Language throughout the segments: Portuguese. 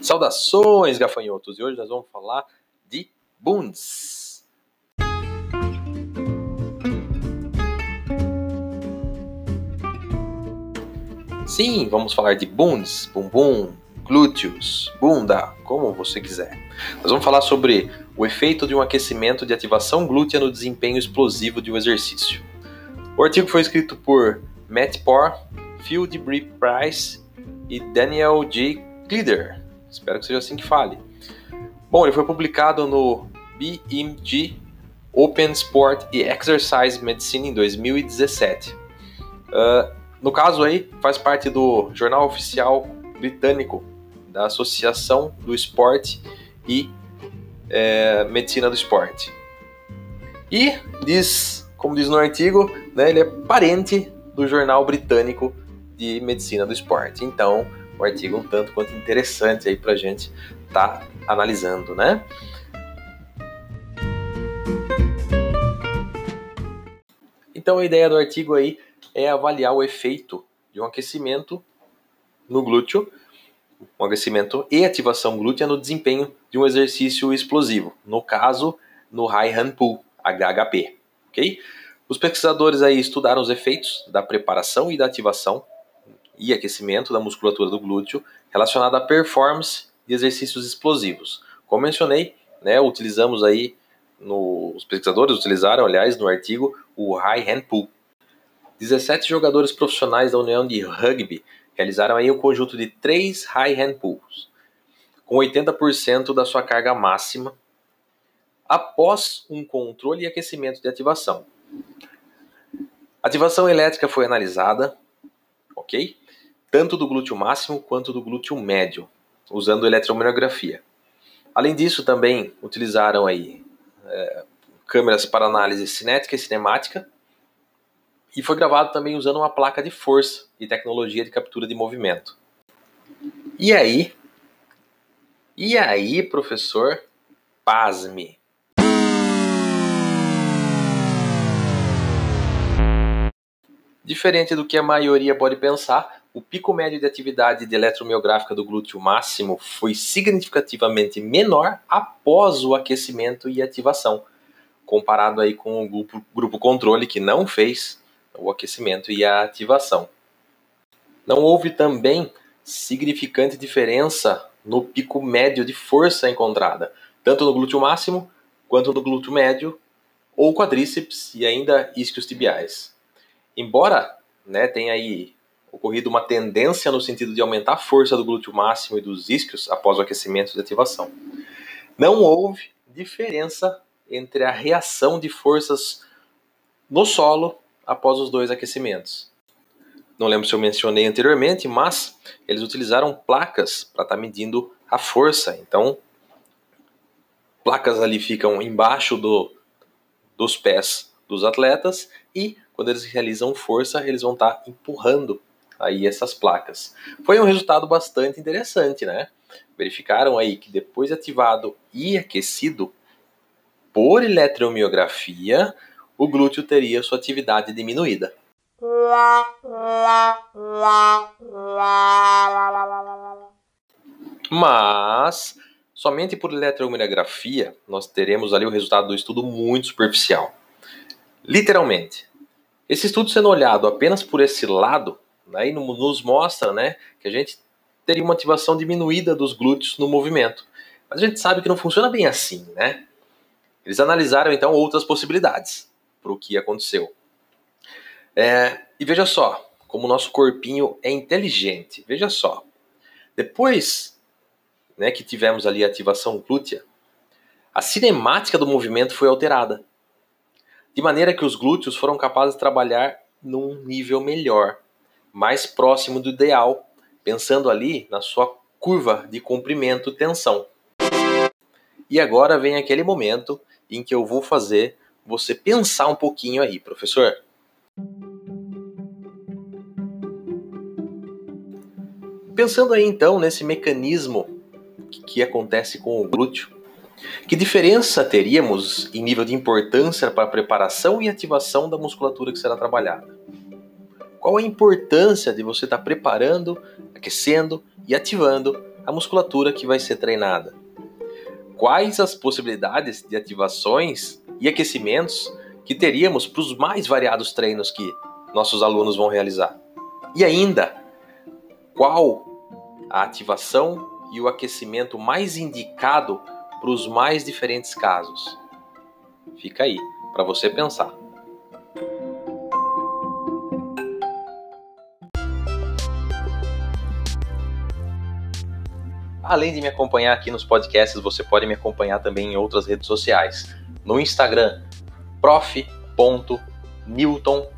Saudações, gafanhotos! E hoje nós vamos falar de bunds. Sim, vamos falar de bunds, bumbum, glúteos, bunda, como você quiser. Nós vamos falar sobre o efeito de um aquecimento de ativação glútea no desempenho explosivo de um exercício. O artigo foi escrito por Matt Porr, Phil DeBree Price e Daniel J. Glider. Espero que seja assim que fale. Bom, ele foi publicado no BMG Open Sport e Exercise Medicine em 2017. Uh, ah, no caso aí, faz parte do jornal oficial britânico da Associação do Esporte e é, Medicina do Esporte. E diz, como diz no artigo, né, ele é parente do jornal britânico de Medicina do Esporte. Então, o artigo um tanto quanto interessante aí para a gente estar tá analisando, né? Então a ideia do artigo aí é avaliar o efeito de um aquecimento no glúteo, um aquecimento e ativação glútea no desempenho de um exercício explosivo, no caso, no High Hand Pull, HHP, ok? Os pesquisadores aí estudaram os efeitos da preparação e da ativação e aquecimento da musculatura do glúteo relacionada à performance de exercícios explosivos. Como mencionei, né, utilizamos aí, no, os pesquisadores utilizaram, aliás, no artigo, o High Hand Pull. 17 jogadores profissionais da União de Rugby realizaram aí um conjunto de 3 High Hand Pulls, com 80% da sua carga máxima, após um controle e aquecimento de ativação. Ativação elétrica foi analisada, ok? Tanto do glúteo máximo quanto do glúteo médio, usando eletromiografia. Além disso, também utilizaram aí é, câmeras para análise cinética e cinemática, e foi gravado também usando uma placa de força e tecnologia de captura de movimento. E aí? E aí, professor? Pasme! Diferente do que a maioria pode pensar, o pico médio de atividade de eletromiográfica do glúteo máximo foi significativamente menor após o aquecimento e ativação, comparado aí com o grupo, grupo controle que não fez o aquecimento e a ativação. Não houve também significante diferença no pico médio de força encontrada, tanto no glúteo máximo quanto no glúteo médio ou quadríceps e ainda isquios tibiais. Embora né, tenha aí ocorrido uma tendência no sentido de aumentar a força do glúteo máximo e dos isquios após o aquecimento de ativação. Não houve diferença entre a reação de forças no solo após os dois aquecimentos. Não lembro se eu mencionei anteriormente, mas eles utilizaram placas para estar tá medindo a força. Então, placas ali ficam embaixo do, dos pés dos atletas e quando eles realizam força, eles vão estar tá empurrando aí essas placas. Foi um resultado bastante interessante, né? Verificaram aí que depois de ativado e aquecido por eletromiografia, o glúteo teria sua atividade diminuída. Mas somente por eletromiografia nós teremos ali o resultado do estudo muito superficial. Literalmente, esse estudo sendo olhado apenas por esse lado, aí nos mostra né, que a gente teria uma ativação diminuída dos glúteos no movimento. Mas a gente sabe que não funciona bem assim, né? Eles analisaram então outras possibilidades para o que aconteceu. É, e veja só como o nosso corpinho é inteligente. Veja só. Depois né, que tivemos ali a ativação glútea, a cinemática do movimento foi alterada. De maneira que os glúteos foram capazes de trabalhar num nível melhor mais próximo do ideal, pensando ali na sua curva de comprimento tensão. E agora vem aquele momento em que eu vou fazer você pensar um pouquinho aí, professor. Pensando aí então nesse mecanismo que, acontece com o glúteo, que diferença teríamos em nível de importância para a preparação e ativação da musculatura que será trabalhada? Qual a importância de você estar tá preparando, aquecendo e ativando a musculatura que vai ser treinada? Quais as possibilidades de ativações e aquecimentos que teríamos para os mais variados treinos que nossos alunos vão realizar? E ainda, qual a ativação e o aquecimento mais indicado para os mais diferentes casos? Fica aí para você pensar. Além de me acompanhar aqui nos podcasts, você pode me acompanhar também em outras redes sociais. No Instagram, prof.newton,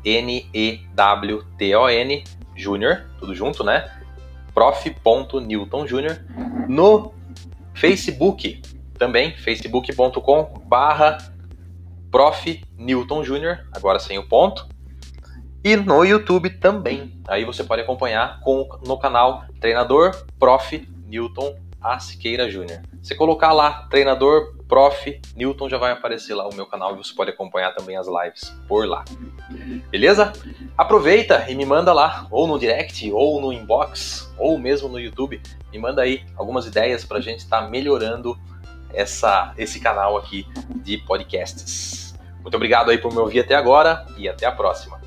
N-E-W-T-O-N, Júnior, tudo junto, né? prof.newton Júnior. No Facebook, também, facebook.com barra prof. Newton agora sem o ponto. E no YouTube também. Aí você pode acompanhar com, no canal Treinador Prof. Newton a Siqueira Júnior. Você colocar lá, treinador, prof, Newton, já vai aparecer lá o meu canal e você pode acompanhar também as lives por lá. Beleza? Aproveita e me manda lá, ou no direct, ou no inbox, ou mesmo no YouTube, me manda aí algumas ideias para a gente estar tá melhorando essa, esse canal aqui de podcasts. Muito obrigado aí por me ouvir até agora e até a próxima.